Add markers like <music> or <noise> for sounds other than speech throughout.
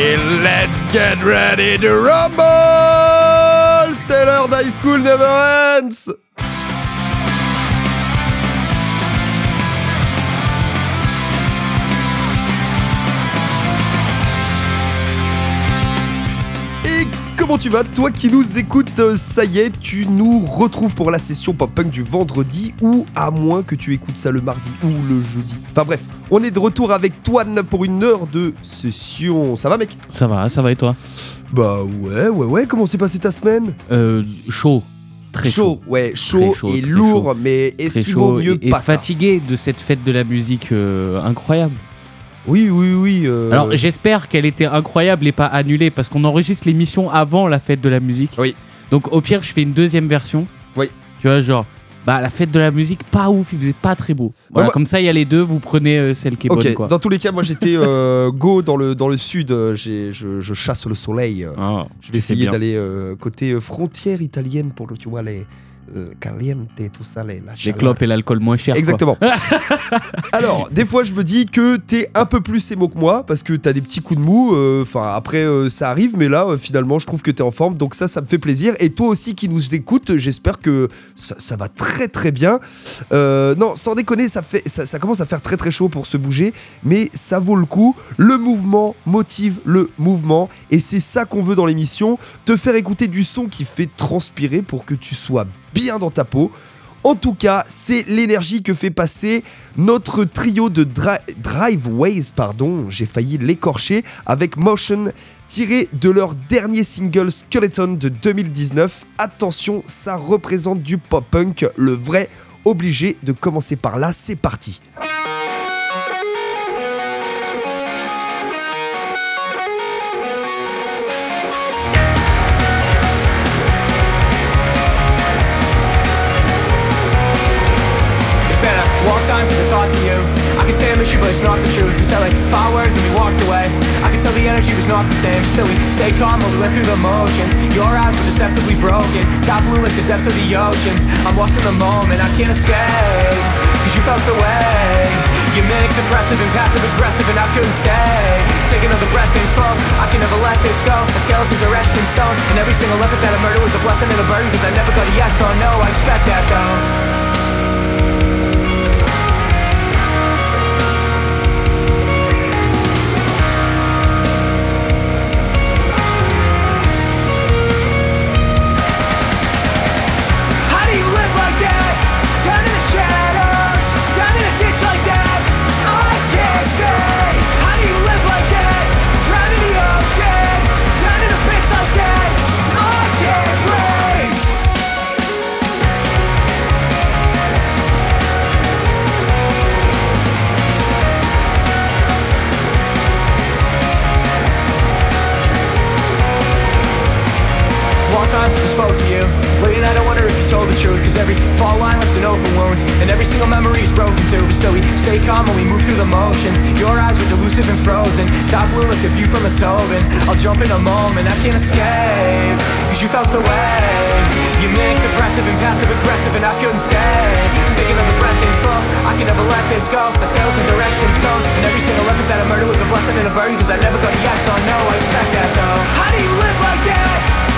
Et let's get ready to rumble! C'est l'heure d'High School Never Ends comment tu vas Toi qui nous écoutes, euh, ça y est, tu nous retrouves pour la session pop-punk du vendredi ou à moins que tu écoutes ça le mardi ou le jeudi. Enfin bref, on est de retour avec Toine pour une heure de session. Ça va mec? Ça va, ça va et toi? Bah ouais, ouais, ouais, comment s'est passée ta semaine? Euh, Chaud. Très chaud. ouais, chaud, chaud, et lourd, mais est-ce qu'il vaut chaud mieux et, et pas ça? fatigué de cette fête de la musique euh, incroyable. Oui, oui, oui. euh, Alors j'espère qu'elle était incroyable et pas annulée parce qu'on enregistre l'émission avant la fête de la musique. Oui. Donc au pire je fais une deuxième version. Oui. Tu vois genre bah la fête de la musique pas ouf, il faisait pas très beau. Voilà, comme ça il y a les deux, vous prenez euh, celle qui est bonne quoi. dans tous les cas, moi j'étais euh, <laughs> go dans le, dans le sud, euh, je, je chasse le soleil. euh, Ah, Je vais essayer d'aller euh, côté euh, frontière italienne pour, le- tu vois, les euh, caliente, tout ça, les, la Les clopes et l'alcool moins cher. Exactement. <laughs> Alors, des fois, je me dis que t'es un peu plus émo que moi parce que t'as des petits coups de mou. euh, Enfin, après, euh, ça arrive, mais là, euh, finalement, je trouve que t'es en forme. Donc, ça, ça me fait plaisir. Et toi aussi qui nous écoutes, j'espère que ça, ça va très très bien. Euh, non, sans déconner, ça, fait, ça, ça commence à faire très très chaud pour se bouger, mais ça vaut le coup. Le mouvement motive le mouvement. Et c'est ça qu'on veut dans l'émission te faire écouter du son qui fait transpirer pour que tu sois bien dans ta peau. En tout cas, c'est l'énergie que fait passer notre trio de dri- Driveways, pardon, j'ai failli l'écorcher, avec Motion, tiré de leur dernier single Skeleton de 2019. Attention, ça représente du pop-punk, le vrai. Obligé de commencer par là, c'est parti. You, but it's not the truth. We said like five words and we walked away. I could tell the energy was not the same. Still, we stayed calm while we went through the motions. Your eyes were deceptively broken. Top blue like the depths of the ocean. I'm lost in the moment, I can't escape. Cause you felt away. You're manic, depressive, and passive aggressive, and I couldn't stay. Take another breath and slow. I can never let this go. The skeletons are etched in stone. And every single effort that I murder was a blessing and a burden. Cause I never got a yes or no. I expect that though. Spoke to you. Late at night, I wonder if you told the truth. Cause every fall line left an open wound. And every single memory is broken too. But still, we stay calm and we move through the motions. Your eyes were delusive and frozen. Top blue like a view from a Tobin. I'll jump in a moment, I can't escape. Cause you felt away. You manic, depressive, and passive aggressive, and I couldn't stay. Taking another breath in slow. I can never let this go. The skeletons are etched in stone. And every single effort that I murder was a blessing and a burden. Cause I never got a yes or no. I expect that though. How do you live like that?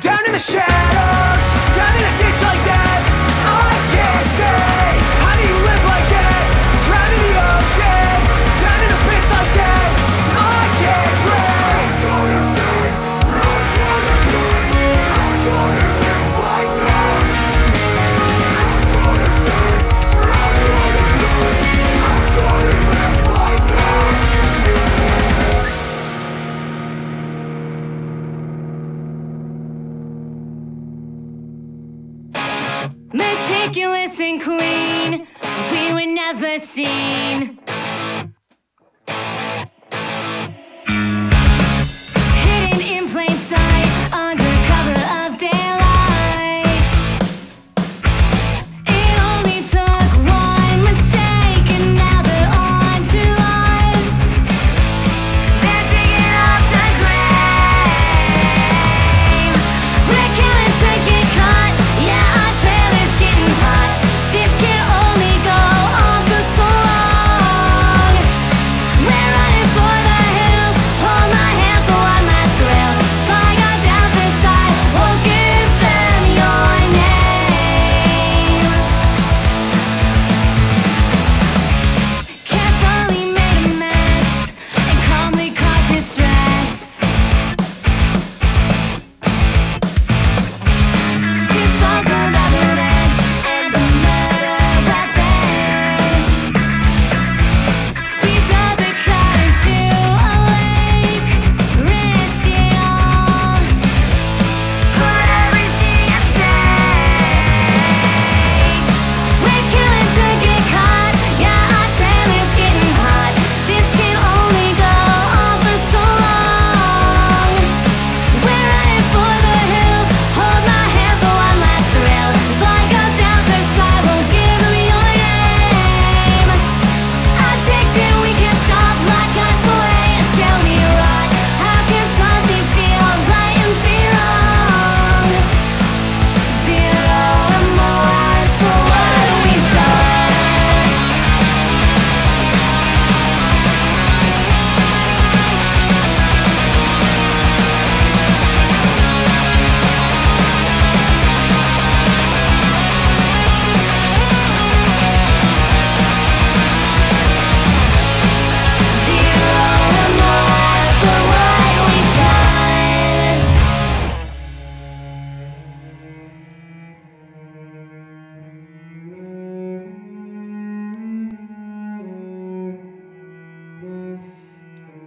Down in the shadows,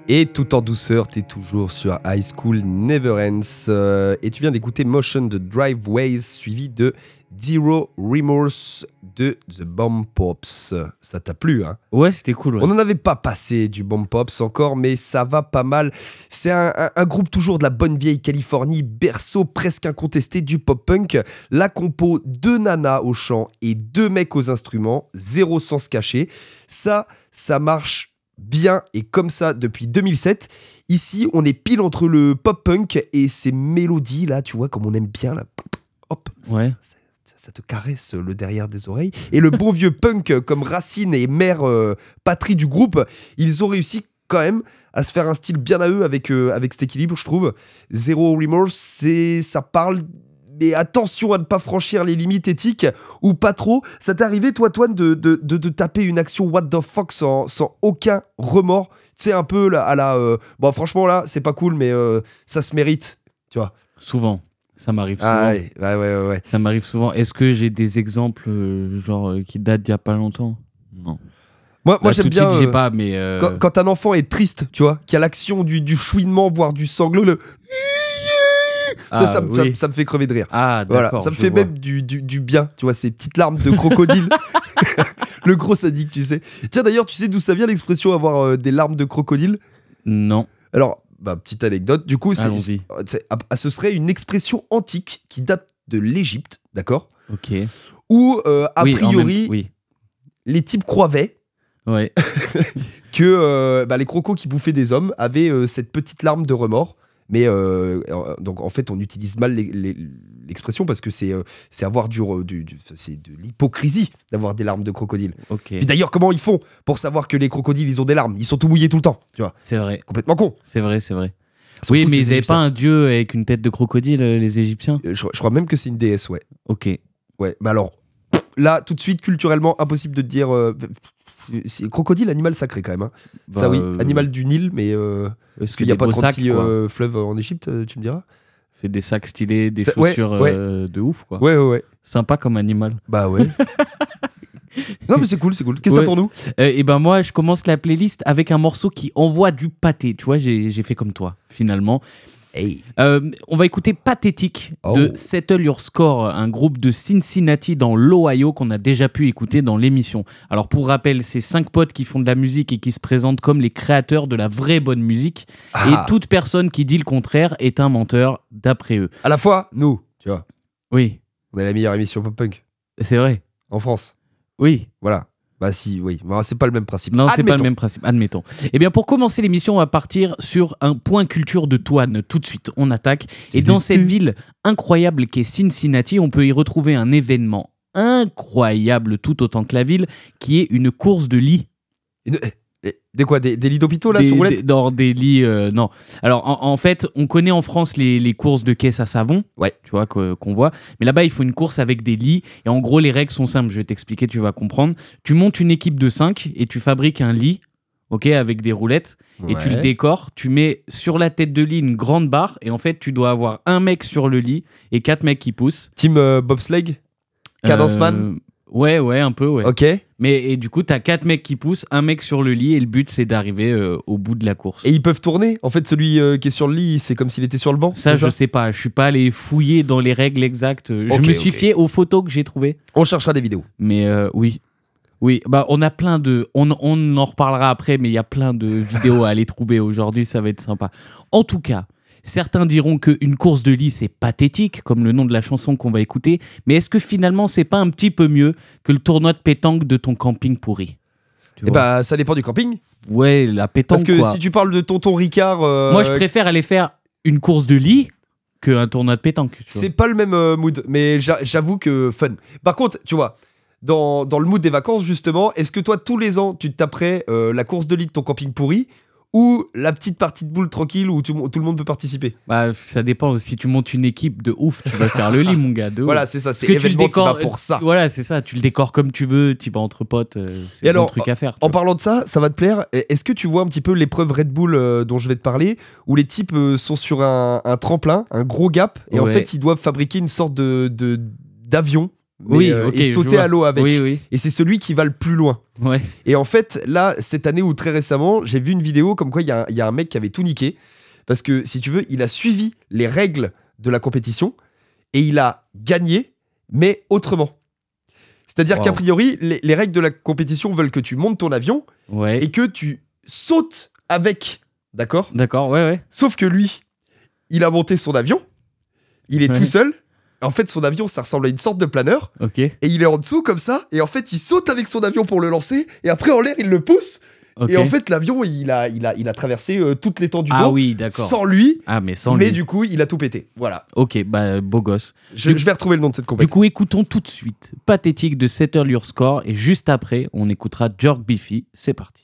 Et tout en douceur, t'es toujours sur High School Never Ends. euh, et tu viens d'écouter Motion de Driveways, suivi de Zero Remorse de The Bomb Pops. Ça t'a plu, hein? Ouais, c'était cool. ouais. On n'en avait pas passé du Bomb Pops encore, mais ça va pas mal. C'est un, un- un groupe toujours de la bonne vieille Californie, berceau presque incontesté du pop-punk. La compo, deux nanas au chant et deux mecs aux instruments, zéro sens caché. Ça, ça marche bien et comme ça depuis 2007. Ici, on est pile entre le pop-punk et ces mélodies là, tu vois, comme on aime bien là. Hop, Ouais. ça, ça te caresse le derrière des oreilles. Et le bon vieux punk comme Racine et mère euh, patrie du groupe, ils ont réussi quand même à se faire un style bien à eux avec, euh, avec cet équilibre, je trouve. Zero Remorse, c'est, ça parle. Mais attention à ne pas franchir les limites éthiques ou pas trop. Ça t'est arrivé, toi, Toine, de, de, de, de taper une action what the fuck sans, sans aucun remords? Tu sais, un peu là, à la. euh, bon, franchement, là, c'est pas cool, mais euh, ça se mérite. Tu vois. Souvent. Ça m'arrive souvent. Ah, ouais, ouais, ouais. Ça m'arrive souvent. Est-ce que j'ai des exemples euh, genre qui datent d'il y a pas longtemps? Non. Moi, moi Là, j'aime bien. suite, pas, mais Quand, quand un enfant est triste, tu vois, qu'il y a l'action du, du chouinement, voire du sanglot, le. Ah, ça, ça, me- ça- oui. ça me fait crever de rire. Ah, Voilà, ça me fait vois. même du, du, du bien, tu vois, ces petites larmes de crocodile. <laughs> <laughs> le gros sadique, tu sais. Tiens, d'ailleurs, tu sais d'où ça vient l'expression avoir euh, des larmes de crocodile? Non. Alors, bah, petite anecdote, du coup, c'est, c'est- ah, ah, ce serait une expression antique qui date de l'Égypte, d'accord? Ok. Où, euh, a Oui, en même- priori, Oui. les types croyaient Ouais. <laughs> que euh, bah, les crocos qui bouffaient des hommes avaient euh, cette petite larme de remords. Mais euh, euh, donc en fait, on utilise mal l'expression parce que c'est euh, c'est avoir du, c'est de l'hypocrisie d'avoir des larmes de crocodile. Ok. Puis d'ailleurs, comment ils font pour savoir que les crocodiles ils ont des larmes? Ils sont tout mouillés tout le temps, tu vois. C'est vrai. Complètement con. C'est vrai, c'est vrai. Oui, mais ils avaient Égyptiens. pas un dieu avec une tête de crocodile, les Égyptiens? Je, je crois même que c'est une déesse, ouais. Ok. Ouais. Mais alors, là, tout de suite, culturellement, impossible de te dire. euh, c'est crocodile, animal sacré quand même. hein. Ça Bah, oui, euh, animal du Nil, mais euh, Est-ce qu'il n'y a pas beaux 36 sacs, euh, fleuves en Égypte, euh, tu me diras Fait des sacs stylés, des Ça- chaussures ouais. euh, de ouf, quoi. Ouais, ouais, ouais. Sympa comme animal. Bah ouais. <laughs> non mais c'est cool, c'est cool. Qu'est-ce que Ouais. t'as pour nous? Et ben moi, je commence la playlist avec un morceau qui envoie du pâté. Tu vois, j'ai fait comme toi, finalement. Euh, on va écouter Pathétique de Oh. Settle Your Score, un groupe de Cincinnati dans l'Ohio qu'on a déjà pu écouter dans l'émission. Alors pour rappel, c'est cinq potes qui font de la musique et qui se présentent comme les créateurs de la vraie bonne musique. Ah. Et toute personne qui dit le contraire est un menteur, d'après eux. À la fois, nous, tu vois, Oui, on est la meilleure émission pop-punk c'est vrai. en France. Oui. Voilà. Bah si, oui. Bah, c'est pas le même principe. Non, c'est pas le même principe, admettons. Eh bien, pour commencer l'émission, on va partir sur un point culture de Toine. Tout de suite, on attaque. Et dans cette ville incroyable qu'est Cincinnati, on peut y retrouver un événement incroyable tout autant que la ville, qui est une course de. Une- Des quoi Des, des lits d'hôpitaux là des, sur roulette dans des lits, euh, non. Alors, en, en fait, on connaît en France les, les courses de caisse à savon, Ouais. tu vois, qu'on voit. Mais là-bas, il faut une course avec des lits. Et en gros, les règles sont simples. Je vais t'expliquer, tu vas comprendre. Tu montes une équipe de 5 et tu fabriques un lit, ok, avec des roulettes. Et tu le décores. Tu mets sur la tête de lit une grande barre. Et en fait, tu dois avoir un mec sur le lit et quatre mecs qui poussent. Team euh, bobsleigh? Cadence Man Euh, Ouais, ouais, un peu, ouais. Ok. Et Mais et du coup, t'as quatre mecs qui poussent, un mec sur le lit, et le but c'est d'arriver euh, au bout de la course. ils peuvent tourner En fait, celui euh, qui est sur le lit, c'est comme s'il était sur le banc ça, je sais pas, je suis pas allé fouiller dans les règles exactes. Je Ok, me suis ok. fié aux photos que j'ai trouvées. On cherchera des vidéos. Mais euh, oui. Oui, bah on a plein de. On, on en reparlera après, mais il y a plein de vidéos à aller trouver aujourd'hui, ça va être sympa. En tout cas, certains diront qu'une course de lit c'est pathétique, comme le nom de la chanson qu'on va écouter, mais est-ce que finalement c'est pas un petit peu mieux que le tournoi de pétanque de ton camping pourri? Et vois bah, ça dépend du camping. Ouais, la pétanque. Parce que quoi. si tu parles de tonton Ricard. euh, Moi, je préfère aller faire une course de lit qu'un tournoi de pétanque. C'est pas le même euh, mood, mais j'a- j'avoue que fun. Par contre, tu vois, dans, dans le mood des vacances, justement, est-ce que toi, tous les ans, tu te taperais euh, la course de lit de ton camping pourri ou la petite partie de boule tranquille où tout, tout le monde peut participer Bah, ça dépend. Si tu montes une équipe de ouf, tu vas faire le lit, mon gars. De. <laughs> Voilà, c'est ça, c'est que tu le événement décores. pour ça. Voilà, c'est ça. Tu le décores comme tu veux. Tu vas entre potes. euh, C'est un bon truc à faire. tu En vois. parlant de ça, ça va te plaire. Est-ce que tu vois un petit peu l'épreuve Red Bull euh, dont je vais te parler, où les types euh, sont sur un, un tremplin, un gros gap, et en fait ils doivent fabriquer une sorte de de- d'avion mais, Oui, euh, et sauter à l'eau avec. Oui, oui. Et c'est celui qui va le plus loin. Ouais. Et en fait, là, cette année ou très récemment, j'ai vu une vidéo comme quoi il y, a un- il y a un mec qui avait tout niqué. Parce que, si tu veux, il a suivi les règles de la compétition et il a gagné, mais autrement. C'est-à-dire Wow. qu'a priori, les, les règles de la compétition veulent que tu montes ton avion Ouais. et que tu sautes avec. D'accord? D'accord, ouais, ouais. Sauf que lui, il a monté son avion, il est Ouais. tout seul. En fait, son avion, ça ressemble à une sorte de planeur. Ok. Et il est en dessous comme ça. Et en fait, il saute avec son avion pour le lancer. Et après, en l'air, il le pousse. Et en fait, l'avion, il a, il a, il a traversé euh, toute l'étendue ah d'eau oui, d'accord. sans lui. Ah, mais sans mais lui. du coup, il a tout pété. Voilà. Ok, bah, beau gosse. Je, Du- je vais retrouver le nom de cette Du compétition. coup, écoutons tout de suite Pathétique de Settle Your Score et juste après, on écoutera Jerk Biffy. C'est parti.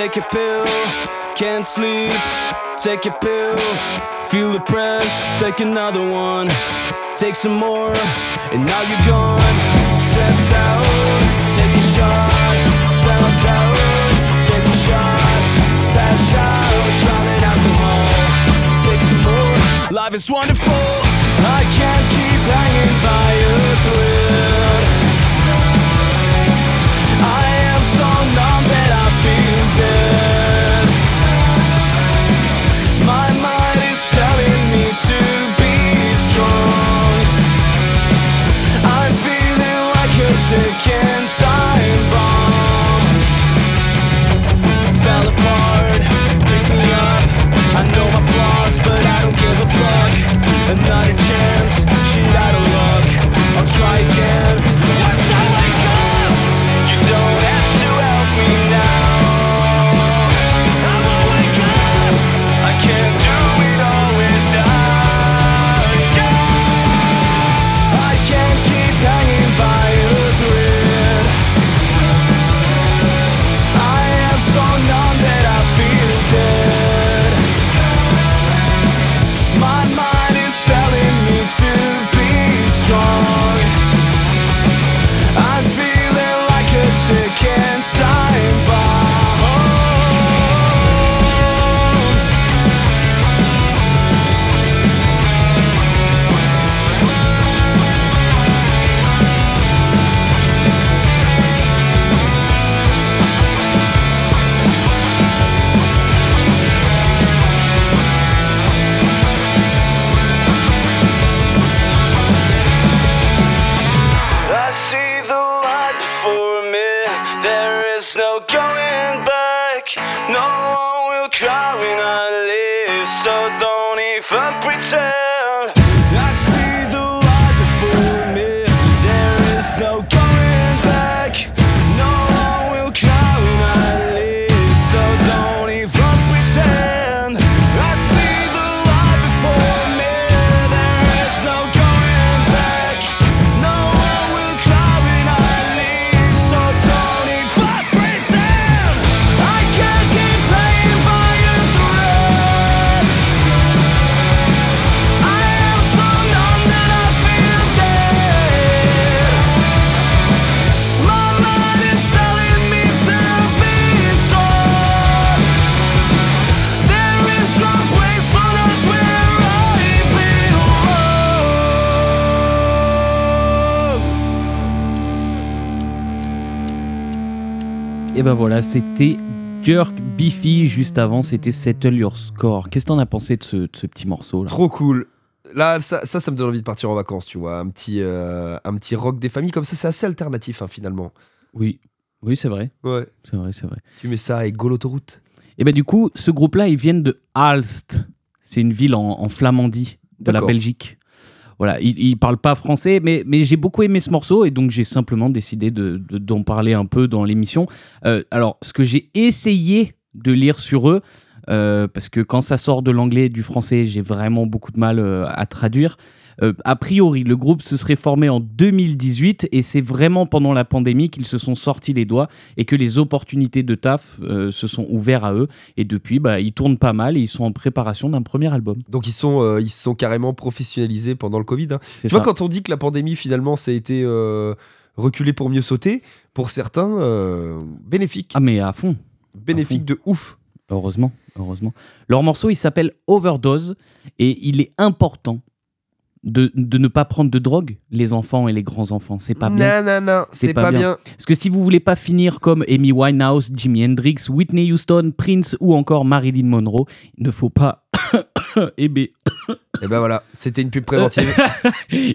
Take a pill. Can't sleep, take a pill. Feel depressed, take another one. Take some more, and now you're gone. Stressed out, take a shot. Self out, take a shot. Pass out, drowning alcohol. Take some more, life is wonderful. I can't keep hanging by a Et ben voilà, c'était Jerk Beefy. Juste avant, c'était Settle Your Score. Qu'est-ce que t'en as pensé de ce, de ce petit morceau là? Trop cool. Là, ça, ça, ça me donne envie de partir en vacances, tu vois. Un petit, euh, un petit rock des familles comme ça, c'est assez alternatif, hein, finalement. Oui, oui, c'est vrai, Ouais. c'est vrai, c'est vrai. Tu mets ça avec Go l'autoroute. Et ben du coup, ce groupe-là, ils viennent de Aalst. C'est une ville en, en Flamandie de la. Belgique. Voilà, ils, ils parlent pas français, mais, mais j'ai beaucoup aimé ce morceau et donc j'ai simplement décidé de- de- d'en parler un peu dans l'émission. Euh, alors, ce que j'ai essayé de lire sur eux, euh, parce que quand ça sort de l'anglais et du français, j'ai vraiment beaucoup de mal euh, à traduire. Euh, a priori, le groupe se serait formé en 2018 et c'est vraiment pendant la pandémie qu'ils se sont sortis les doigts et que les opportunités de taf euh, se sont ouvertes à eux. Et depuis, bah, ils tournent pas mal et ils sont en préparation d'un premier album. Donc, ils sont, euh, ils se sont carrément professionnalisés pendant le Covid. hein. Tu vois, ça. quand on dit que la pandémie, finalement, ça a été reculé pour mieux sauter, pour certains, bénéfique. Ah, mais à fond. bénéfique de ouf. Heureusement, heureusement. Leur morceau, il s'appelle Overdose et il est important de, de ne pas prendre de drogue, les enfants et les grands-enfants. C'est pas bien. Non, non, non, c'est pas, bien. Parce que si vous voulez pas finir comme Amy Winehouse, Jimi Hendrix, Whitney Houston, Prince ou encore Marilyn Monroe, il ne faut pas. <coughs> Eh ben, Et ben voilà, c'était une pub <coughs> préventive.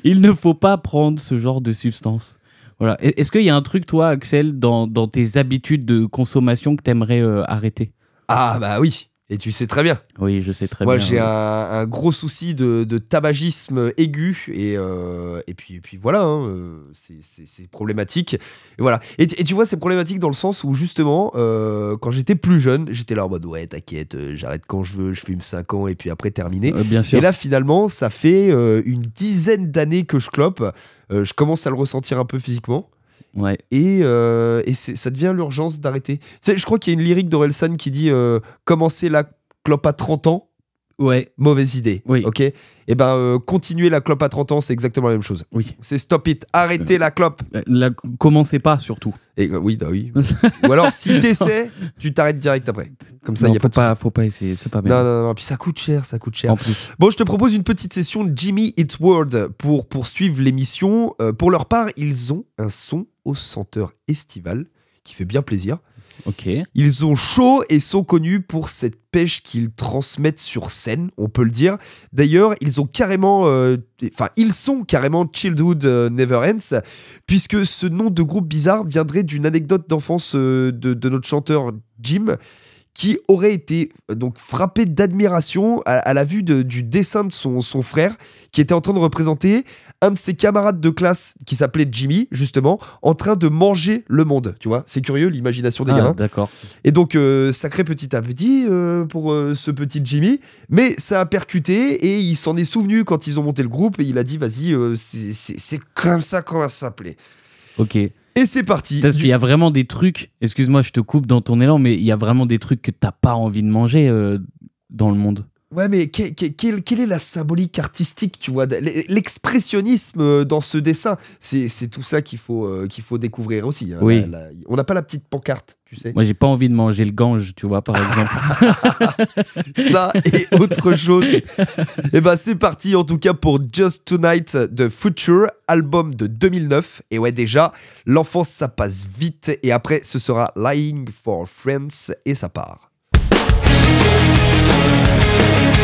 il ne faut pas prendre ce genre de substance. Voilà. E- Est-ce qu'il y a un truc, toi, Axel, dans, dans tes habitudes de consommation que t'aimerais euh, arrêter? Ah, bah oui. Et tu sais très bien. Oui, je sais très Moi, bien. j'ai oui. un, un gros souci de, de tabagisme aigu et, euh, et, puis, et puis voilà, hein, euh, c'est- problématique. Et voilà. Et, tu- et tu vois, c'est problématique dans le sens où justement, euh, quand j'étais plus jeune, j'étais là en mode ouais, t'inquiète, j'arrête quand je veux, je fume 5 ans et puis après terminé. Euh, bien sûr. Et là, finalement, ça fait une dizaine d'années que je clope. Je commence à le ressentir un peu physiquement. Ouais. Et, euh, et ça devient l'urgence d'arrêter. Je crois qu'il y a une lyrique d'Orelsan qui dit euh, Commencer la clope à 30 ans, Ouais. mauvaise idée. Oui. Ok? Et ben, euh, continuer la clope à 30 ans, c'est exactement la même chose. Oui. C'est stop it, arrêtez la clope. Euh, Là, commencez pas surtout. Et, euh, oui, bah oui. <laughs> Ou alors, si t'essaies, tu t'arrêtes direct après. Comme ça, il a faut pas pas, faut pas essayer, c'est pas bien. Non, non, non, puis ça coûte cher, ça coûte cher. En plus. Bon, je te propose une petite session de Jimmy It's Word pour poursuivre l'émission. Euh, pour leur part, ils ont un son au senteur estival qui fait bien plaisir. Ok. Ils ont chaud et sont connus pour cette pêche qu'ils transmettent sur scène, on peut le dire. D'ailleurs, ils ont carrément, euh, enfin, ils sont carrément Childhood euh, Never Ends, puisque ce nom de groupe bizarre viendrait d'une anecdote d'enfance euh, de, de notre chanteur Jim, qui aurait été donc frappé d'admiration à, à la vue de- du dessin de son, son frère, qui était en train de représenter un de ses camarades de classe qui s'appelait Jimmy, justement, en train de manger le monde. Tu vois, c'est curieux l'imagination des Ah, gamins. d'accord. Et donc, euh, sacré petit à petit euh, pour euh, ce petit Jimmy. Mais ça a percuté et il s'en est souvenu quand ils ont monté le groupe et il a dit vas-y, euh, c'est- comme ça qu'on va s'appeler. Ok. Et c'est parti. Parce Du- qu'il y a vraiment des trucs, excuse-moi, je te coupe dans ton élan, mais il y a vraiment des trucs que t'as pas envie de manger dans le monde. Ouais, mais que- que- quelle, quelle est la symbolique artistique, tu vois L'expressionnisme euh, dans ce dessin, c'est c'est tout ça qu'il faut, euh, qu'il faut découvrir aussi. hein. Oui. La- la- on n'a pas la petite pancarte, tu sais. Moi, j'ai pas envie de manger le gange, tu vois, par exemple. <laughs> ça et autre chose. Et ben c'est parti en tout cas pour Just Tonight de Future, album de 2009. Et ouais déjà, l'enfance ça passe vite et après ce sera Lying for Friends et ça part.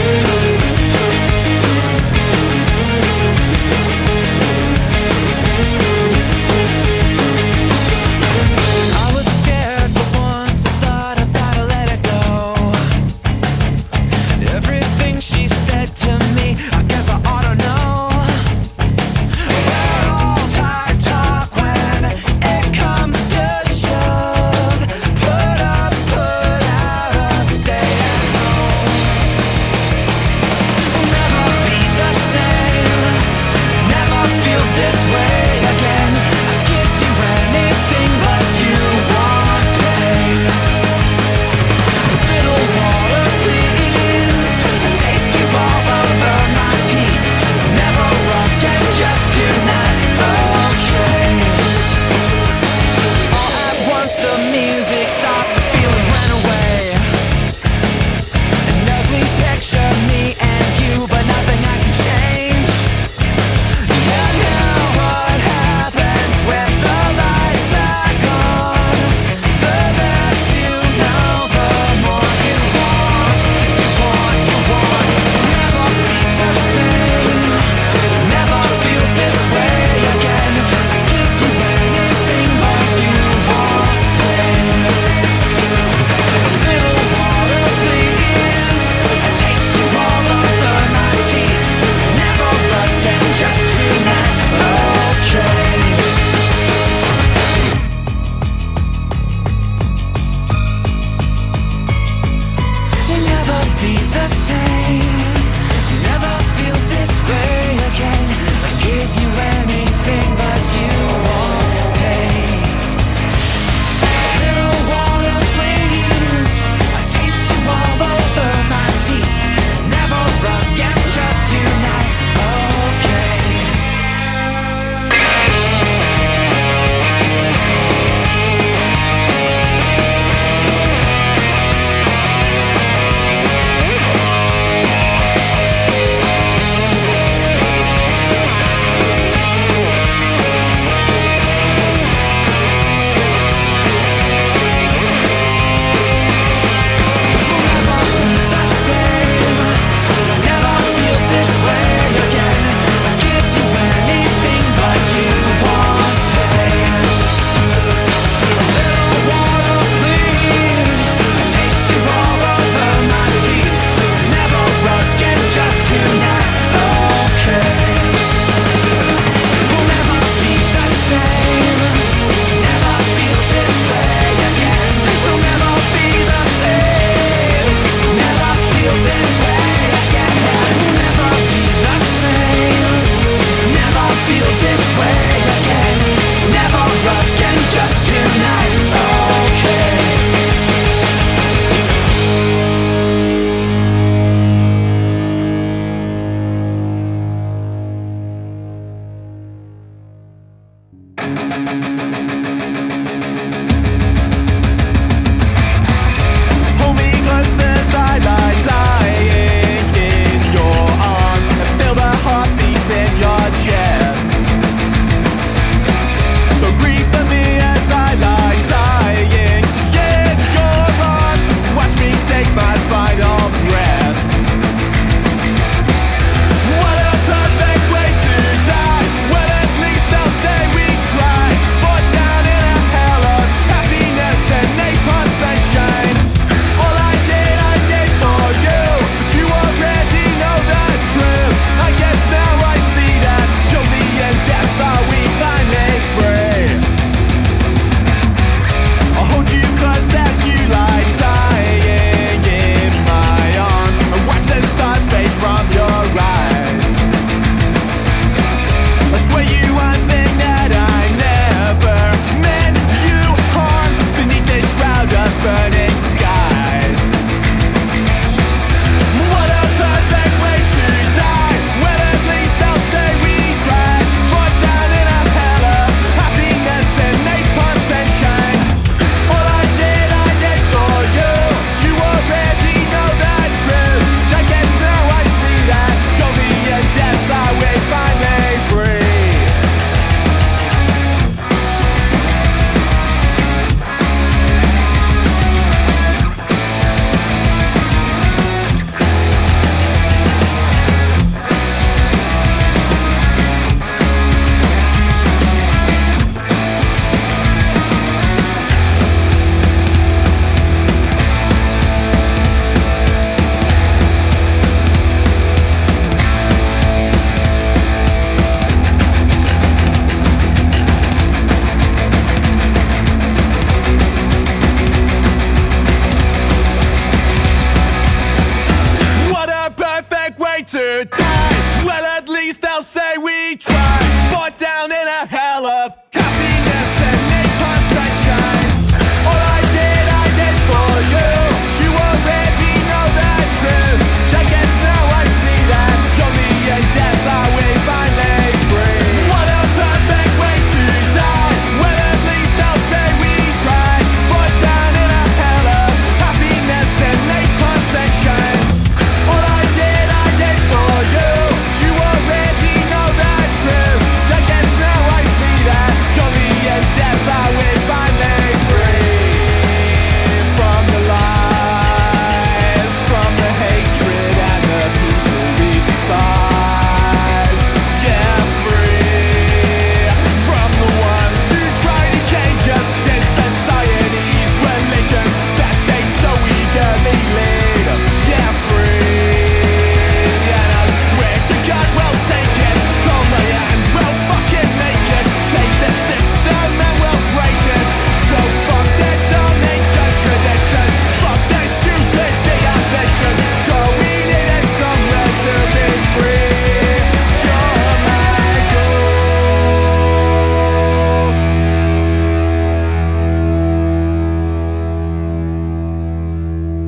Thank you.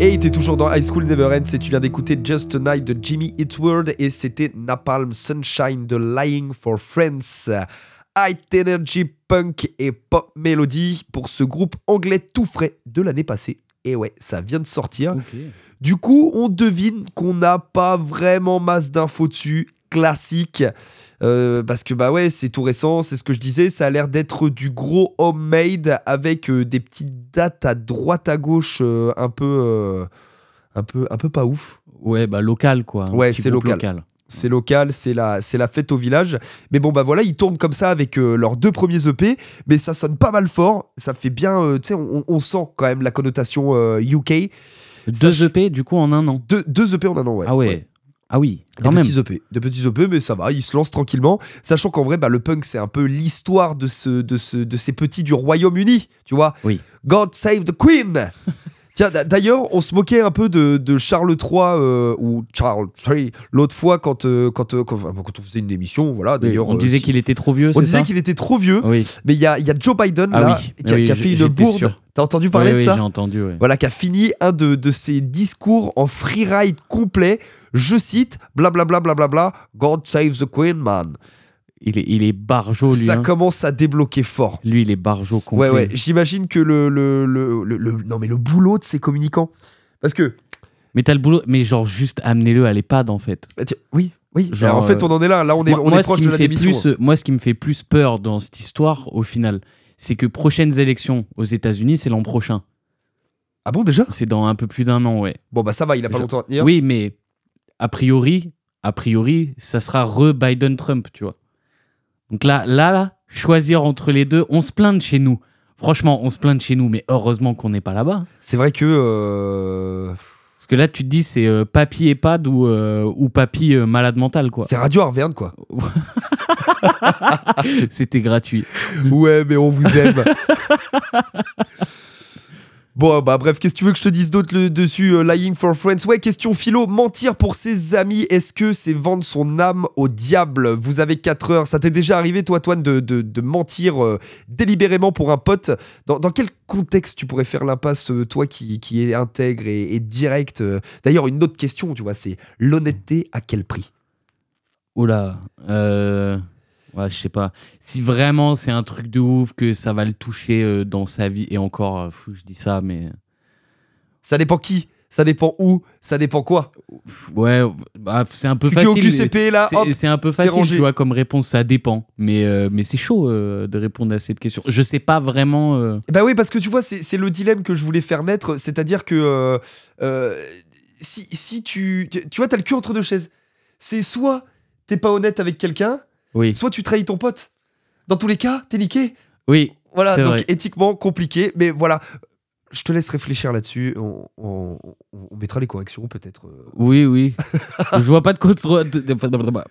Et t'es toujours dans High School Never Ends et tu viens d'écouter Just a Night de Jimmy Eatward et c'était Napalm Sunshine de Lying for Friends. High Energy Punk et Pop Melody pour ce groupe anglais tout frais de l'année passée. Et ouais, ça vient de sortir. Du coup, on devine qu'on n'a pas vraiment masse d'infos dessus. Classique. Euh, parce que bah ouais, c'est tout récent, c'est ce que je disais, ça a l'air d'être du gros homemade avec euh, des petites dates à droite à gauche euh, un peu un peu un peu pas ouf. Ouais, bah local quoi. Ouais, c'est local. C'est local, c'est la, c'est la fête au village. Mais bon, bah voilà, ils tournent comme ça avec euh, leurs deux premiers EP, mais ça sonne pas mal fort. Ça fait bien, euh, tu sais, on, on sent quand même la connotation euh, UK. Deux EP du coup en un an. Deux, deux EP en un an, ouais. ah ouais. Ah oui, Des quand même. petits EP, des petits EP, mais ça va, ils se lancent tranquillement. Sachant qu'en vrai, bah, le punk, c'est un peu l'histoire de, ce, de, ce, de ces petits du Royaume-Uni, tu vois. Oui. God save the Queen <laughs> Tiens, d'ailleurs, on se moquait un peu de, de Charles III euh, ou Charles III l'autre fois quand, euh, quand, euh, quand, quand on faisait une émission. Voilà, d'ailleurs, on disait qu'il était trop vieux, on disait qu'il était trop vieux, Oui, mais il y a, y a Joe Biden Ah là, oui, qui, a, oui, qui a j- fait une bourde. sûr. T'as entendu parler Oui, de oui, ça j'ai entendu. voilà, qui a fini un de, de ses discours en freeride complet. Je cite, blablabla, blablabla, God save the Queen, man. Il est, il est barjo lui. Ça hein. commence à débloquer fort. Lui, il est barjo complet. Ouais, ouais, j'imagine que le, le, le, le- non, mais le boulot de ces communicants. Parce que, Mais t'as le boulot, mais genre juste amenez-le à l'EHPAD en fait. bah, oui, oui, Genre, en fait, euh, on en est là. Là, on est, moi, on moi, est proche de la démission. plus, euh, moi, ce qui me fait plus peur dans cette histoire, au final, c'est que prochaines élections aux États-Unis, c'est l'an prochain. Ah bon, déjà? C'est dans un peu plus d'un an, ouais. Bon, bah, ça va, il a pas longtemps à tenir. Oui, mais a priori, a priori, ça sera re-Biden-Trump, tu vois. Donc là, là, là, choisir entre les deux, on se plaint de chez nous. Franchement, on se plaint de chez nous, mais heureusement qu'on n'est pas là-bas. C'est vrai que. euh, Parce que là, tu te dis, c'est euh, papy EHPAD ou, euh, ou papy euh, malade mental, quoi. C'est Radio Arverne, quoi. <laughs> C'était gratuit. Ouais, mais on vous aime. <laughs> Bon, bah bref, qu'est-ce que tu veux que je te dise d'autre dessus euh, Lying for Friends? Ouais, question philo. Mentir pour ses amis, est-ce que c'est vendre son âme au diable? Vous avez 4 heures. Ça t'est déjà arrivé, toi, Toine, de, de- de mentir euh, délibérément pour un pote? Dans, dans quel contexte tu pourrais faire l'impasse, euh, toi qui, qui est intègre et, et direct euh? D'ailleurs, une autre question, tu vois, c'est l'honnêteté à quel prix? Oula. Euh... Ouais, je sais pas. Si vraiment c'est un truc de ouf, que ça va le toucher euh, dans sa vie, et encore, euh, fou, je dis ça, mais. Ça dépend qui Ça dépend où Ça dépend quoi Ouais, bah, c'est un peu Tu es au facile. QCP, là, C'est- un peu facile, tu vois, comme réponse, ça dépend. Mais, euh, mais c'est chaud euh, de répondre à cette question. Je sais pas vraiment. euh, Bah oui, parce que tu vois, c'est le dilemme que je voulais faire naître. C'est-à-dire que euh, euh, si, si. Tu tu vois, t'as le cul entre deux chaises. C'est soit t'es pas honnête avec quelqu'un, Oui, soit tu trahis ton pote. Dans tous les cas, t'es niqué. oui. Voilà, donc vrai. éthiquement compliqué. Mais voilà, je te laisse réfléchir là-dessus. On, on- on mettra les corrections peut-être. euh. Oui, oui. je vois pas de contre. de- de-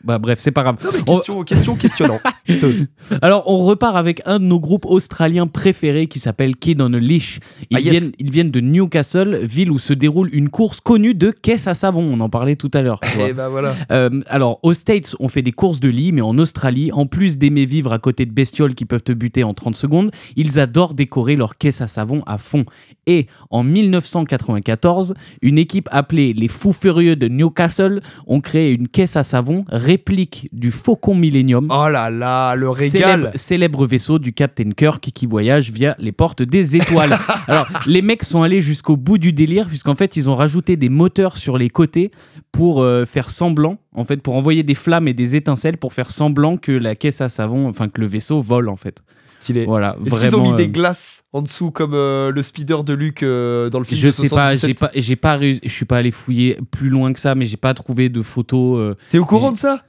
Bah, bref, c'est pas grave. Non, On- question, question questionnant. <laughs> Alors, on repart avec un de nos groupes australiens préférés qui s'appelle Kid on a Leash. Ils, Ah, yes. viennent, ils viennent de Newcastle, ville où se déroule une course connue de caisse à savon. On en parlait tout à l'heure. bah voilà. Euh, alors, aux States, on fait des courses de lit, mais en Australie, en plus d'aimer vivre à côté de bestioles qui peuvent te buter en 30 secondes, ils adorent décorer leur caisse à savon à fond. Et en 1994, une équipe appelée les Fous Furieux de Newcastle ont créé une caisse à savon réplique du Faucon Millennium. Oh là là, le Célèbre, régal. célèbre vaisseau du Captain Kirk qui voyage via les portes des étoiles. <laughs> Alors, les mecs sont allés jusqu'au bout du délire, puisqu'en fait, ils ont rajouté des moteurs sur les côtés pour euh, faire semblant, en fait, pour envoyer des flammes et des étincelles pour faire semblant que la caisse à savon, enfin, que le vaisseau vole, en fait. Stylé. Voilà, Est-ce qu'ils ont mis euh, des glaces en dessous comme euh, le speeder de Luke euh, dans le film je de sais pas, 77? j'ai pas, j'ai pas réussi, je suis pas allé fouiller plus loin que ça, mais j'ai pas trouvé de photos. euh, T'es au courant de ça?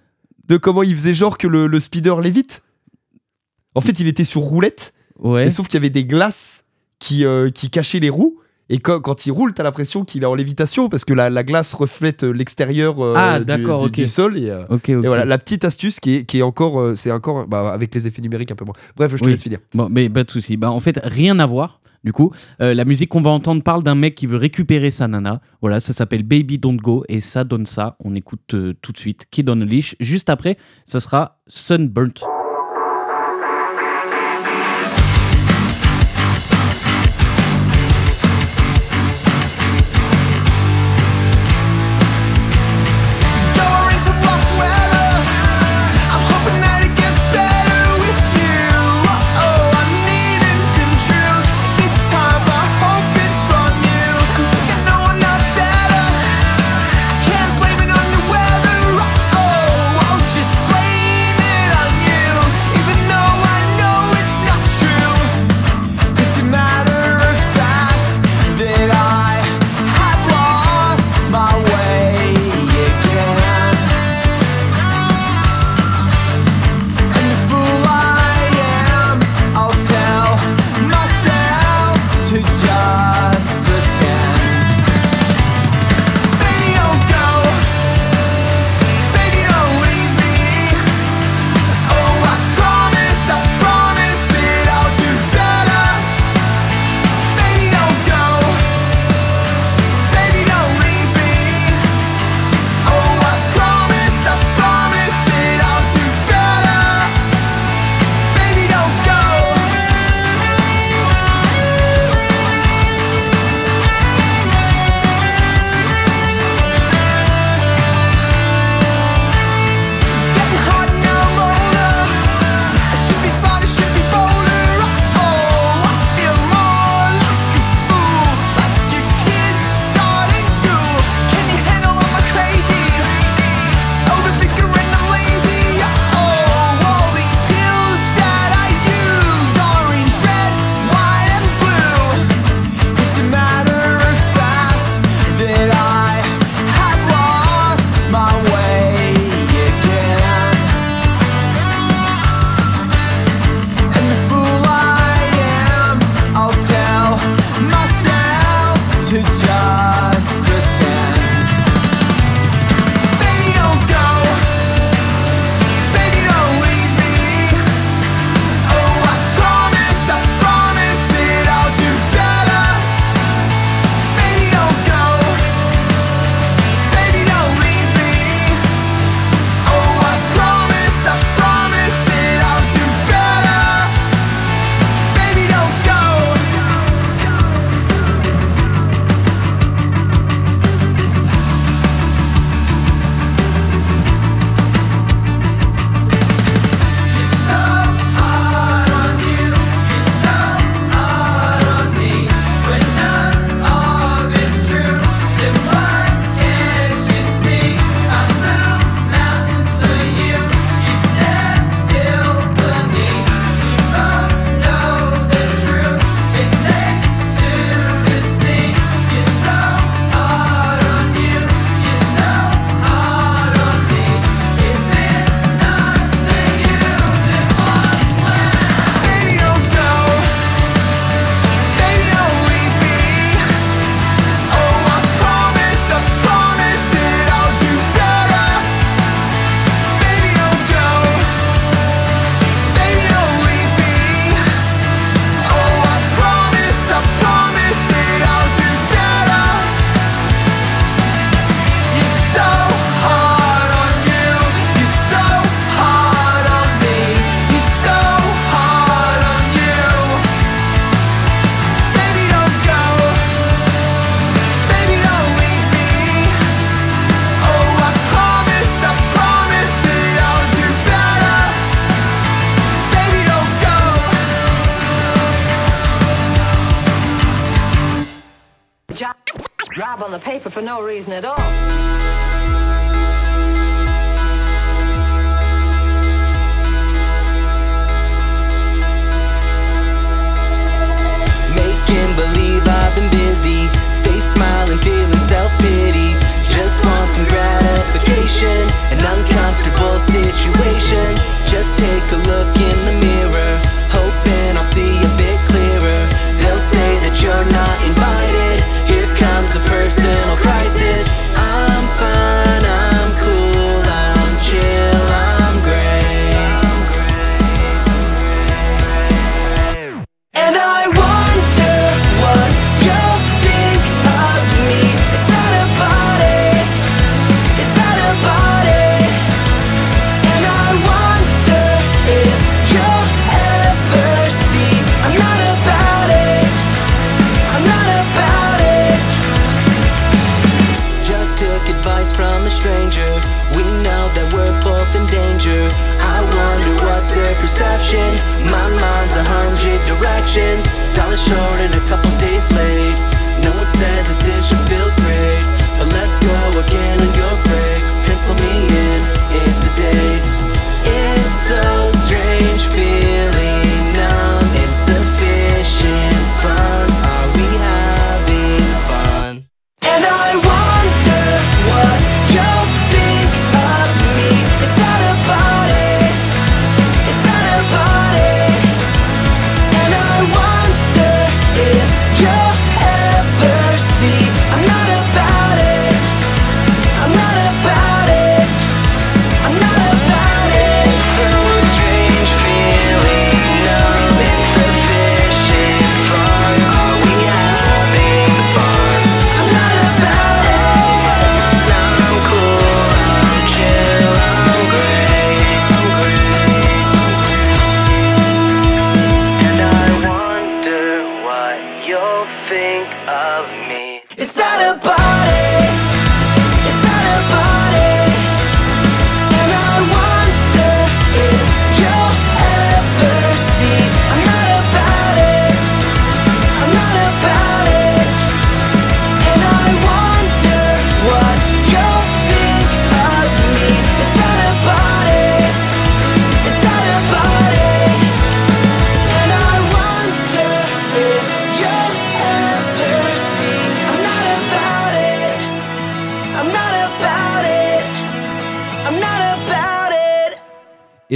De comment il faisait genre que le, le speeder lévite? En fait, il était sur roulette, ouais. sauf qu'il y avait des glaces qui, euh, qui cachaient les roues. Et quand, quand il roule, t'as l'impression qu'il est en lévitation parce que la, la glace reflète euh, l'extérieur euh, Ah, du- sol. Et, euh, Ok, ok. et voilà, la petite astuce qui est, qui est encore, euh, c'est encore bah, avec les effets numériques un peu moins. Bref, je te Oui. laisse finir. Bon, mais pas de souci. Bah, en fait, rien à voir. Du coup, la musique qu'on va entendre parle d'un mec qui veut récupérer sa nana. Voilà, ça s'appelle Baby Don't Go et ça donne ça. On écoute tout de suite Kid on a Leash. Juste après, ça sera Sunburnt.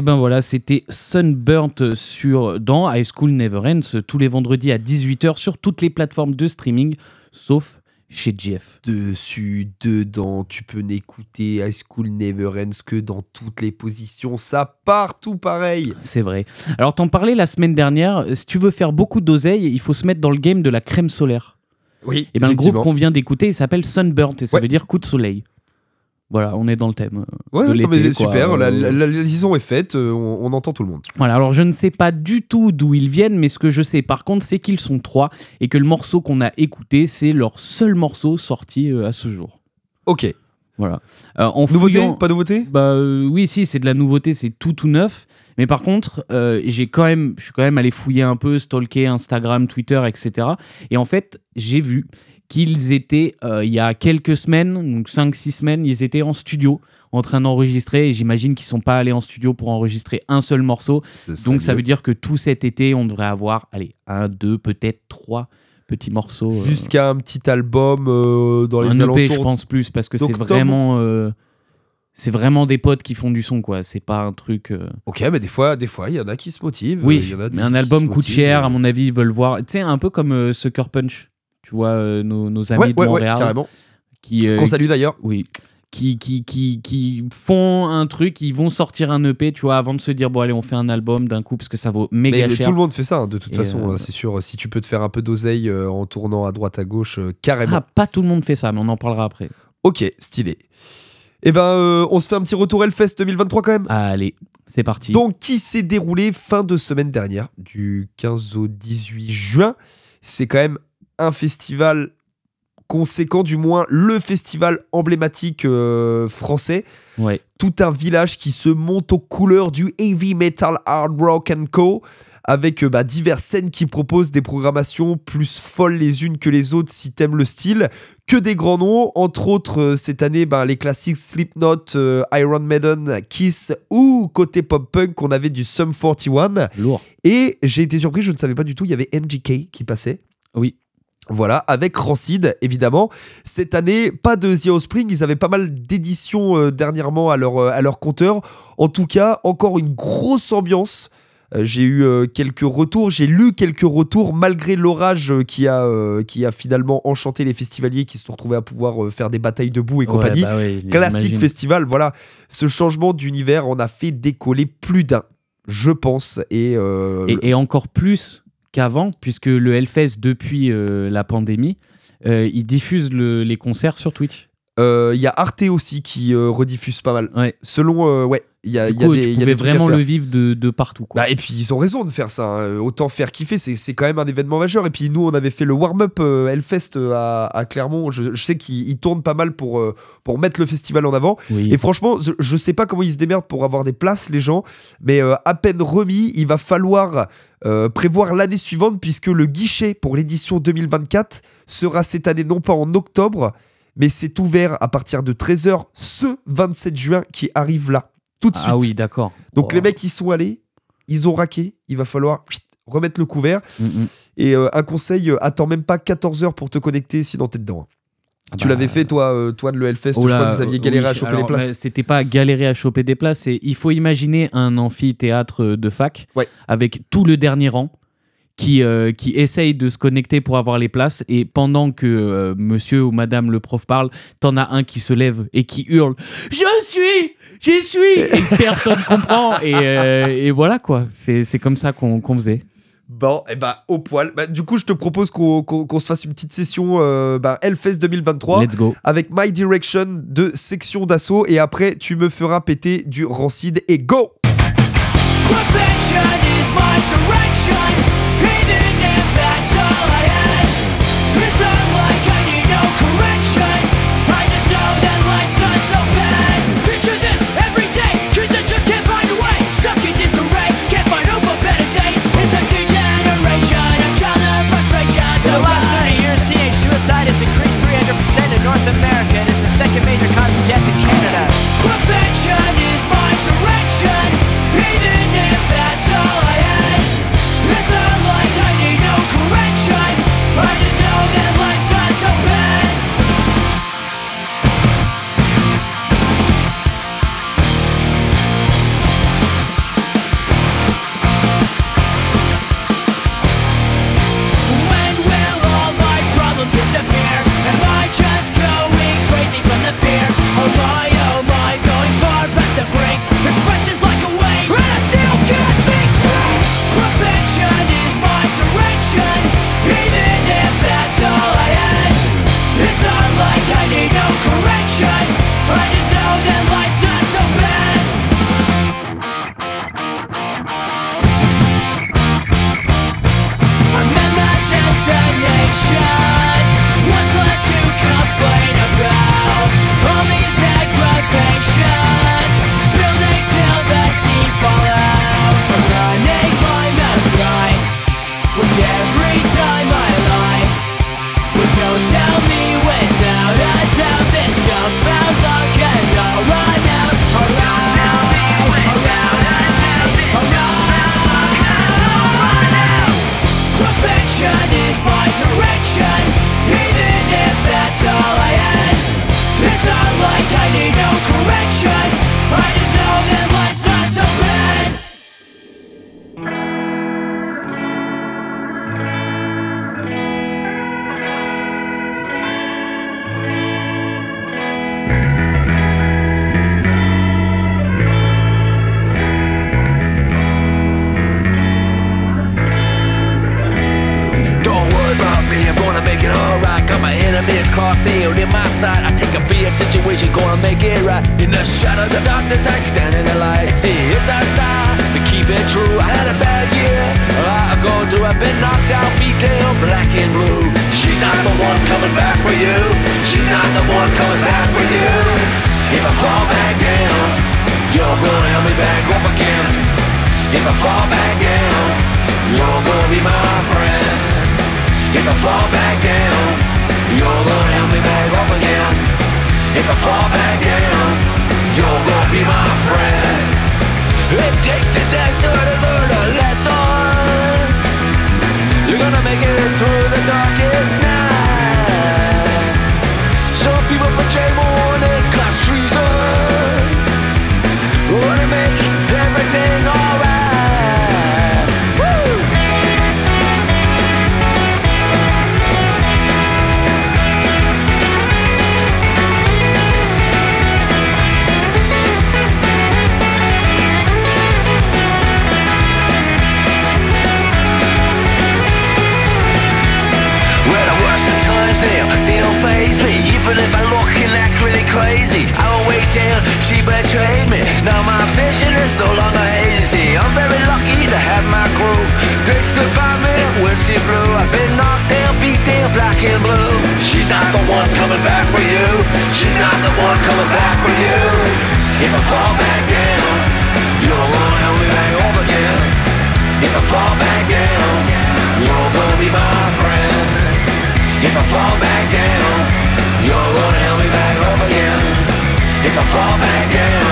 Ben voilà, c'était Sunburnt sur dans High School Never Ends tous les vendredis à 18h sur toutes les plateformes de streaming sauf chez Jeff. Dessus, dedans, tu peux n'écouter High School Never Ends que dans toutes les positions. Ça part tout pareil. C'est vrai. Alors t'en parlais la semaine dernière, si tu veux faire beaucoup d'oseille, il faut se mettre dans le game de la crème solaire. Oui, Et ben le groupe qu'on vient d'écouter, il s'appelle Sunburnt et ça Ouais. veut dire coup de soleil. Voilà, on est dans le thème. euh, Ouais, de non, mais quoi. super, la, Euh, la- la liaison est faite, euh, on, on entend tout le monde. Voilà, alors je ne sais pas du tout d'où ils viennent, mais ce que je sais par contre, c'est qu'ils sont trois et que le morceau qu'on a écouté, c'est leur seul morceau sorti à ce jour. Ok. Voilà. Euh, en Nouveauté fouillant- Pas nouveauté Bah euh, oui, si, c'est de la nouveauté, c'est tout tout neuf. Mais par contre, euh, j'ai quand même, je suis quand même allé fouiller un peu, stalker Instagram, Twitter, etc. Et en fait, j'ai vu qu'ils étaient euh, il y a quelques semaines, donc 5-6 semaines, ils étaient en studio en train d'enregistrer. Et j'imagine qu'ils sont pas allés en studio pour enregistrer un seul morceau. Donc ça veut dire que tout cet été, on devrait avoir, allez, un, deux, peut-être trois petits morceaux. euh, Jusqu'à un petit album euh, dans les un alentours. EP, je pense plus, parce que c'est vraiment, euh, c'est vraiment des potes qui font du son, quoi. C'est pas un truc. euh, Ok, mais des fois, des fois, il y en a qui se motivent. Oui, il y en a mais un album coûte motivent, cher, à mon avis, ils veulent voir. Tu sais, un peu comme euh, Sucker Punch, tu vois, euh, nos, nos amis Ouais, de ouais, ouais, Montréal. carrément. Qui, euh, Qu'on salue d'ailleurs. Oui. Qui, qui, qui, qui font un truc, ils vont sortir un EP, tu vois, avant de se dire, bon, allez, on fait un album d'un coup, parce que ça vaut méga Mais cher. tout le monde fait ça, hein, de toute Et, façon, euh, euh, c'est sûr. Si tu peux te faire un peu d'oseille en tournant à droite à gauche, carrément. Ah, pas tout le monde fait ça, mais on en parlera après. Ok, stylé. Eh ben, euh, on se fait un petit retour Hellfest 2023 quand même. Allez, c'est parti. Donc, qui s'est déroulé fin de semaine dernière, du 15 au 18 juin? C'est quand même un festival conséquent, du moins le festival emblématique euh, français. Ouais. Tout un village qui se monte aux couleurs du heavy metal hard rock and co. avec euh, bah, diverses scènes qui proposent des programmations plus folles les unes que les autres si t'aimes le style. Que des grands noms, entre autres euh, cette année bah, les classiques Slipknot, euh, Iron Maiden, Kiss ou côté pop-punk on avait du Sum 41. Lourd. Et j'ai été surpris, je ne savais pas du tout, il y avait MGK qui passait. Oui. Voilà, avec Rancid, évidemment. Cette année, pas de The Offspring, ils avaient pas mal d'éditions euh, dernièrement à leur, euh, à leur compteur. En tout cas, encore une grosse ambiance. Euh, j'ai eu quelques retours, j'ai lu quelques retours malgré l'orage qui, a, qui a finalement enchanté les festivaliers qui se sont retrouvés à pouvoir faire des batailles debout et compagnie. Bah ouais, Classique festival, voilà. Ce changement d'univers en a fait décoller plus d'un, je pense. Et, Et, et encore plus qu'avant, puisque le Hellfest, depuis euh, la pandémie, euh, il diffuse le- les concerts sur Twitch. euh, il y a Arte aussi qui euh, rediffuse pas mal. Ouais. Selon, ouais, il y a, Du il y a coup, des, tu y a vraiment le vivre de, de partout. Quoi. Bah, et puis ils ont raison de faire ça. hein. Autant faire kiffer, c'est c'est quand même un événement majeur. Et puis nous, on avait fait le warm-up euh, Hellfest euh, à, à Clermont. Je, je sais qu'ils ils tournent pas mal pour, euh, pour mettre le festival en avant. Oui. Et franchement, je, je sais pas comment ils se démerdent pour avoir des places, les gens. Mais euh, à peine remis, il va falloir euh, prévoir l'année suivante puisque le guichet pour l'édition 2024 sera cette année non pas en octobre, mais c'est ouvert à partir de 13h ce 27 juin qui arrive là. Tout de suite. ah oui, d'accord. Donc Oh. les mecs, ils sont allés, ils ont raqué, il va falloir remettre le couvert. Mm, mm. Et euh, un conseil, euh, attends même pas 14 heures pour te connecter, sinon t'es dedans. hein. tu bah, l'avais fait toi, euh, toi de le Hellfest, Oh je crois que vous aviez galéré oui, à choper alors, les places. C'était pas galérer à choper des places, il faut imaginer un amphithéâtre de fac Ouais. avec tout le dernier rang qui, euh, qui essaye de se connecter pour avoir les places et pendant que euh, monsieur ou madame le prof parle, t'en as un qui se lève et qui hurle « Je suis J'y suis !» et personne comprend et, euh, et voilà quoi, c'est c'est comme ça qu'on qu'on faisait. Bon, et bah au poil. Bah, du coup, je te propose qu'on qu'on- qu'on se fasse une petite session euh, bah, Hellfest 2023 Let's go. avec My Direction de section d'assaut. Et après, tu me feras péter du rancide et go! Perfection is my direction, crossed field in my sight. I take a beer situation, gonna make it right. In the shadow of the darkness, I stand in the light. See, it's our style to keep it true. I had a bad year, lot of going through. I've been knocked out, beat down, black and blue. She's not the one coming back for you. She's not the one coming back for you. If I fall back down, you're gonna help me back up again. If I fall back down, You're gonna be my friend If I fall back down, you're gonna help me back up again. If I fall back down, you're gonna be my friend. It takes disaster to learn a lesson. You're gonna make it through the darkest night. Some people more than class me. Even if I look and act really crazy, I will wait till she betrayed me. Now my vision is no longer hazy. I'm very lucky to have my crew. They stood by me when she flew. I've been knocked down, beat down, black and blue. She's not the one coming back for you. She's not the one coming back for you. If I fall back down, you're gonna help me back up again. If I fall back down, you're gonna be my friend. If I fall back down, you're gonna help me back up again. If I fall back down,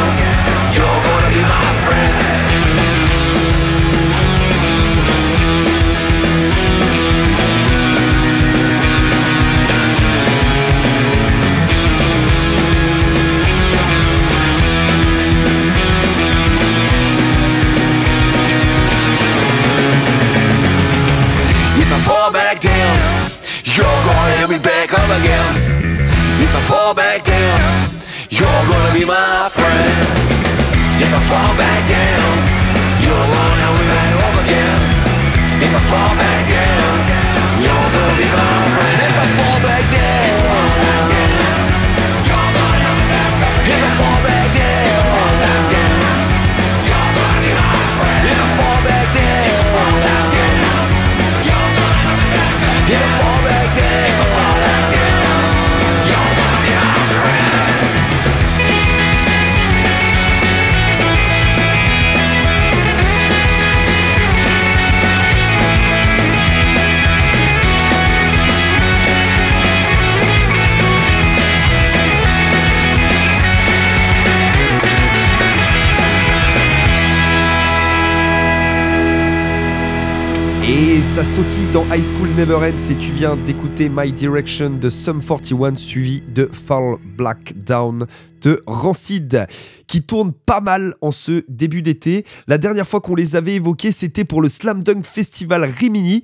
High School Never Ends et tu viens d'écouter My Direction de Sum 41 suivi de Fall Black Down de Rancid qui tourne pas mal en ce début d'été. La dernière fois qu'on les avait évoqués c'était pour le Slam Dunk Festival Rimini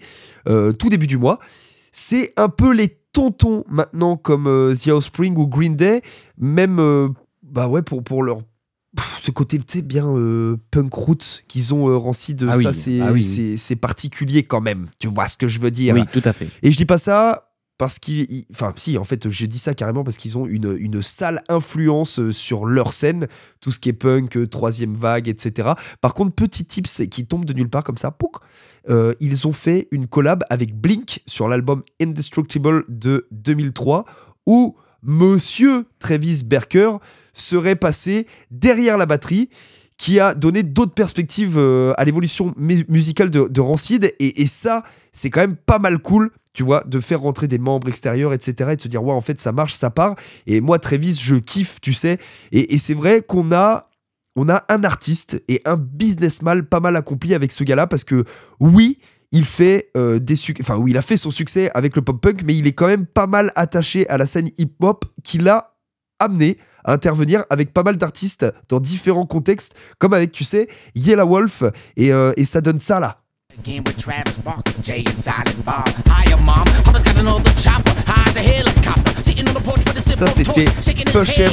euh, tout début du mois. C'est un peu les tontons maintenant comme euh, The Offspring ou Green Day même euh, bah ouais pour, pour leur pff, ce côté bien euh, punk roots qu'ils ont euh, Rancid Ah ça oui, c'est ah oui, oui. c'est- particulier quand même tu vois ce que je veux dire? Oui, tout à fait. et je dis pas ça parce qu'ils. ils- Enfin, si, en fait, je dis ça carrément parce qu'ils ont une, une sale influence euh, sur leur scène, tout ce qui est punk, euh, troisième vague, etc. Par contre, petit tips qui tombe de nulle part comme ça, pouc, euh, ils ont fait une collab avec Blink sur l'album Indestructible de 2003 où Monsieur Travis Barker serait passé derrière la batterie qui a donné d'autres perspectives euh, à l'évolution mu- musicale de, de Rancid. Et, ça, c'est quand même pas mal cool, tu vois, de faire rentrer des membres extérieurs, etc. Et de se dire, ouais, en fait, ça marche, ça part. Et moi, Travis, je kiffe, tu sais. Et, c'est vrai qu'on a, on a un artiste et un businessman pas mal accompli avec ce gars-là parce que, oui, il fait euh, des enfin oui, il a fait son succès avec le pop punk, mais il est quand même pas mal attaché à la scène hip hop qu'il a amené intervenir avec pas mal d'artistes dans différents contextes, comme avec, tu sais, Yellow Wolf, et, euh, et ça donne ça là. Game with Travis Barker, Jay and Silent Bob. Hiya, mom. Papa's got another chopper. High's a helicopter. Sitting on the porch with a sip Ça, c'était Push. M,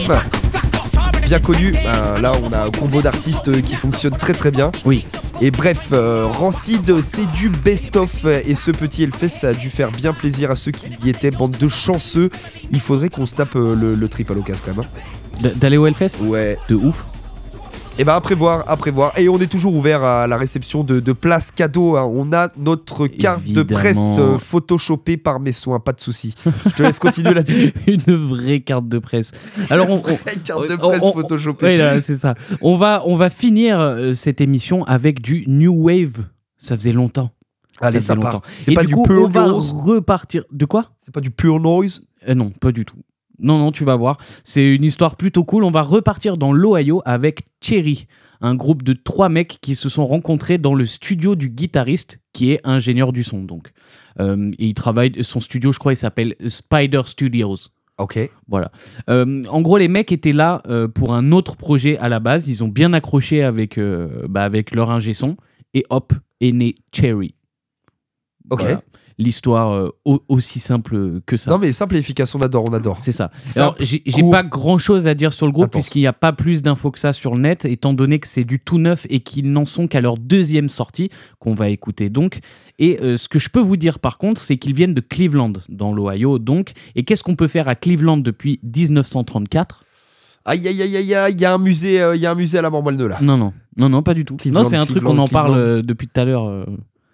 bien connu. Euh, là, on a un combo d'artistes qui fonctionne très très bien. Oui. Et bref, euh, Rancid, c'est du best-of. Et ce petit Hellfest, ça a dû faire bien plaisir à ceux qui y étaient. Bande de chanceux. Il faudrait qu'on se tape euh, le, le trip à l'occasion quand même. hein. D'aller au Hellfest? Ouais. De ouf. Et ben à prévoir, à prévoir. Et on est toujours ouvert à la réception de, de places cadeaux. hein. On a notre carte de presse euh, photoshopée par mes soins, pas de souci. Je te laisse continuer là-dessus. <laughs> Une vraie carte de presse. Alors, on, on- Vraie carte de on- presse on- photoshopée. Oui, c'est ça. On va, on va finir euh, cette émission avec du New Wave. Ça faisait longtemps. Allez, faisait ça longtemps. part. C'est pas du du coup, pure on va noise repartir. De quoi? C'est pas du pure noise? Euh, Non, pas du tout. Non, non, tu vas voir. C'est une histoire plutôt cool. On va repartir dans l'Ohio avec Cherry, un groupe de trois mecs qui se sont rencontrés dans le studio du guitariste, qui est ingénieur du son. Donc, Euh, et il travaille. Son studio, je crois, il s'appelle Spider Studios. Ok. Voilà. Euh, en gros, les mecs étaient là euh, pour un autre projet à la base. Ils ont bien accroché avec, bah, avec leur ingé son. Et hop, est né Cherry. Ok. Voilà. L'histoire euh, au- aussi simple que ça. Non, mais simple et efficace, on adore, on adore. C'est ça. Simple, Alors, j'ai pas grand chose à dire sur le groupe, puisqu'il n'y a pas plus d'infos que ça sur le net, étant donné que c'est du tout neuf et qu'ils n'en sont qu'à leur deuxième sortie, qu'on va écouter donc. Et euh, ce que je peux vous dire par contre, c'est qu'ils viennent de Cleveland, dans l'Ohio, donc. Et qu'est-ce qu'on peut faire à Cleveland depuis 1934 Aïe, aïe, aïe, aïe, aïe, il y a un musée, euh, il y a un musée à la Mormolle là. Non, non, non, non, pas du tout. Cleveland, non, c'est un truc qu'on en parle euh, depuis tout à l'heure.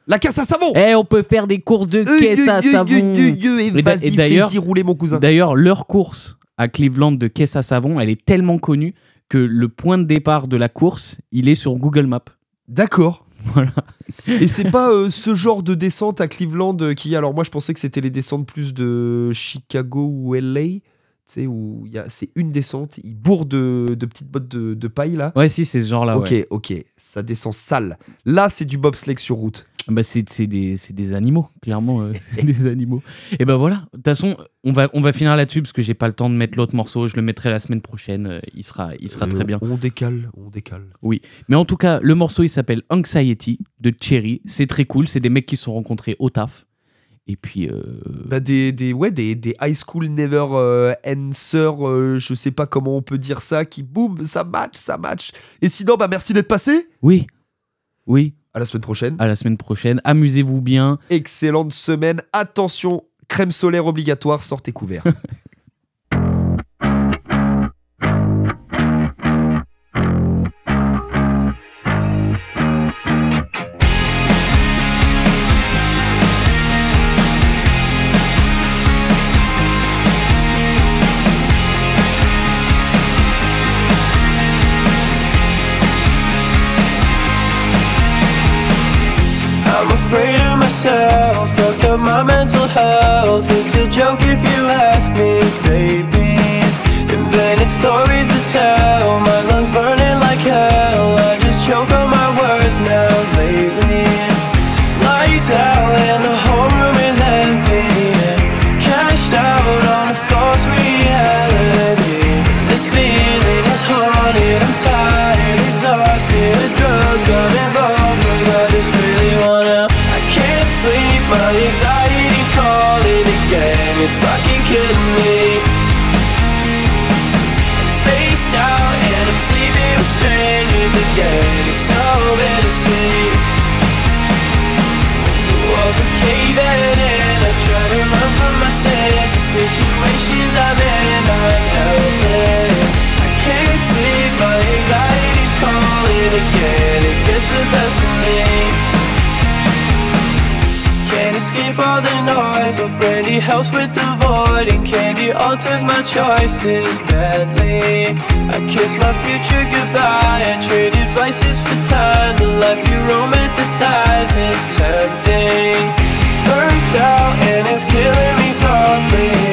La caisse à savon Eh, on peut faire des courses de Euh, caisse euh, à euh, savon. et Vas-y, d'ailleurs- rouler mon cousin. D'ailleurs, leur course à Cleveland de caisse à savon, elle est tellement connue que le point de départ de la course, il est sur Google Maps. D'accord. <laughs> Voilà. Et c'est pas euh, ce genre de descente à Cleveland euh, qui. Alors, moi, je pensais que c'était les descentes plus de Chicago ou LA. Tu sais, où il y a- c'est une descente, il bourre de, de petites bottes de, de paille là. Ouais, si, c'est ce genre-là. ok, ouais. ok, ça descend sale. Là, c'est du bobsleigh sur route. Bah, c'est des, des animaux, clairement. euh, <laughs> c'est des animaux. Et ben voilà. De toute façon, on va, on va finir là-dessus parce que j'ai pas le temps de mettre l'autre morceau. Je le mettrai la semaine prochaine. euh, Il sera, il sera Euh, très bien. On décale, on décale. Oui. Mais en tout cas, le morceau, il s'appelle Anxiety de Cherry. C'est très cool. C'est des mecs qui se sont rencontrés au taf. Et puis. Bah, des, des, ouais, des, des high school never answer, je sais pas comment on peut dire ça, qui boum, ça match, ça match. Et sinon, bah merci d'être passé. Oui. Oui. À la semaine prochaine. À la semaine prochaine. Amusez-vous bien. Excellente semaine. Attention, crème solaire obligatoire, sortez couverts. <laughs> Helps with the void, and candy alters my choices badly. I kiss my future goodbye. I traded vices for time. The life you romanticize is tempting. Burnt out, and it's killing me softly.